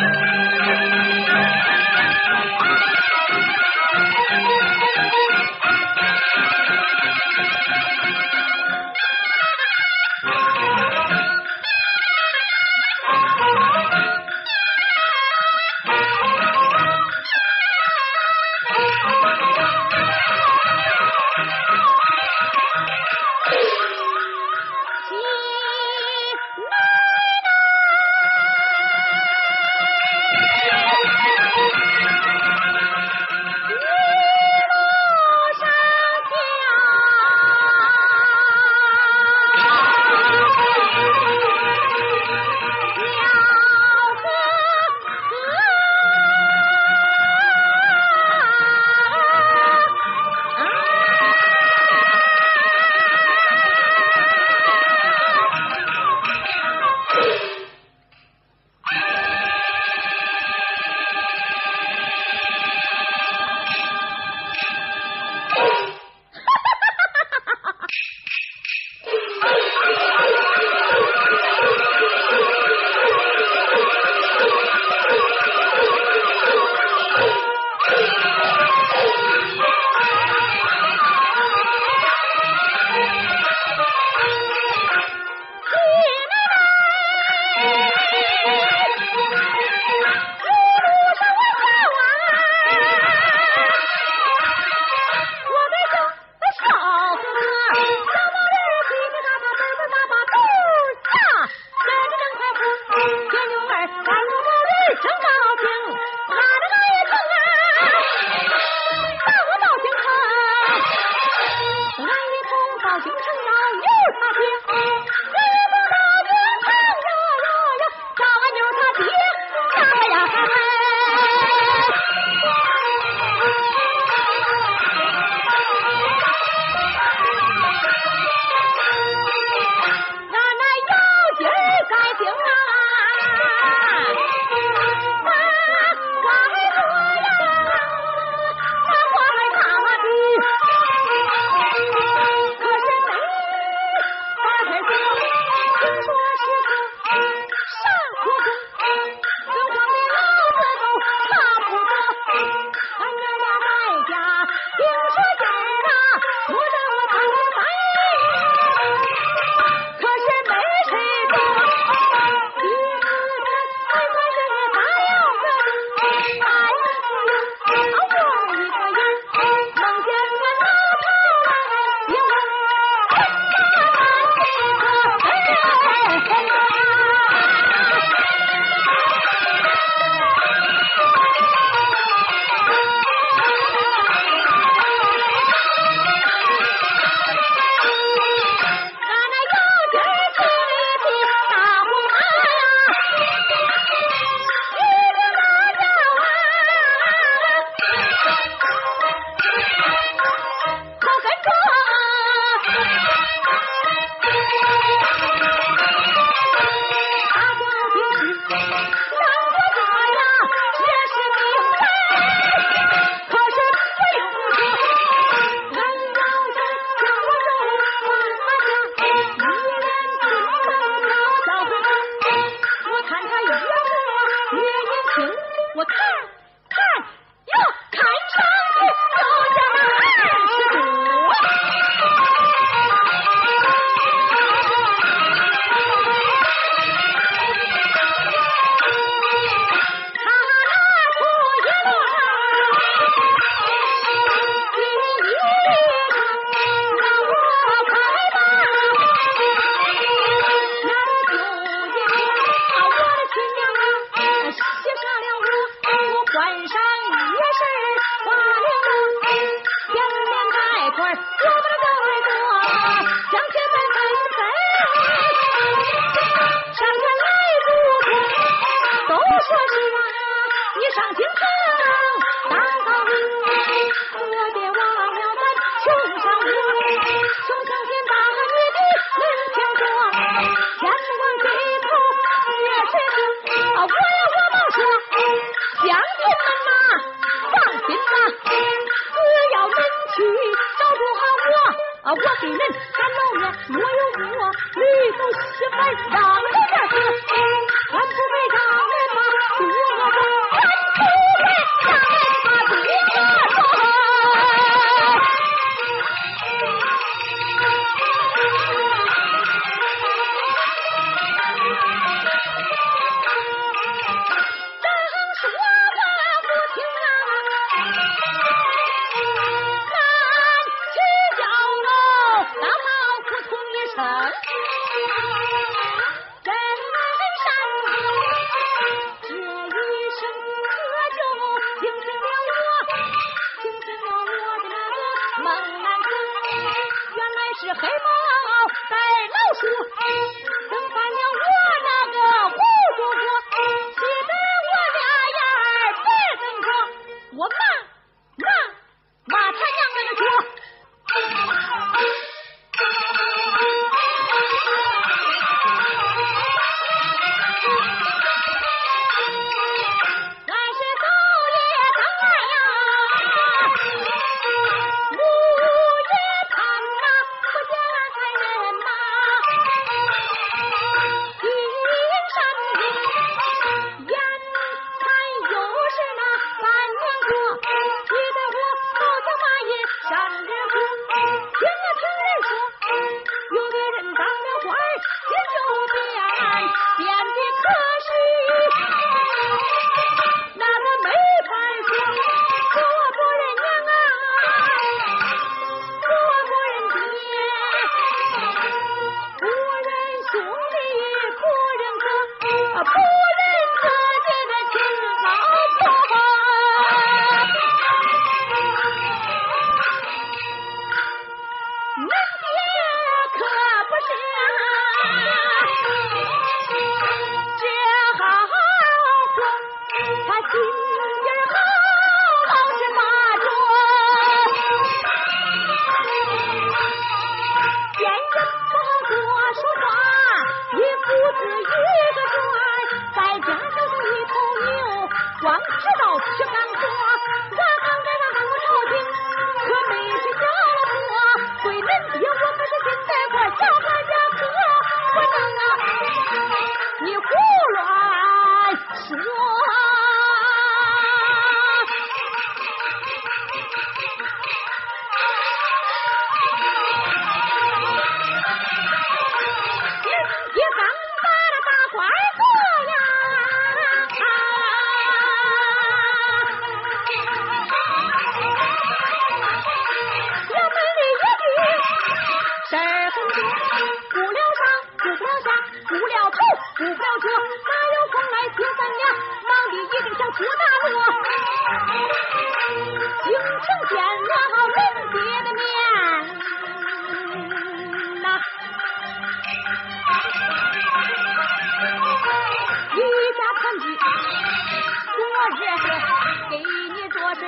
Thank you. 让人家死，俺不会让人把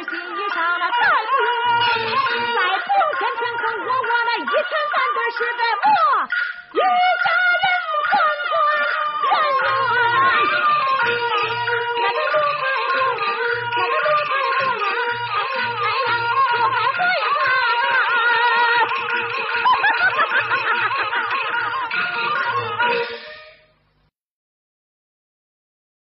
在不用天天坑，我我那一天三顿是在磨。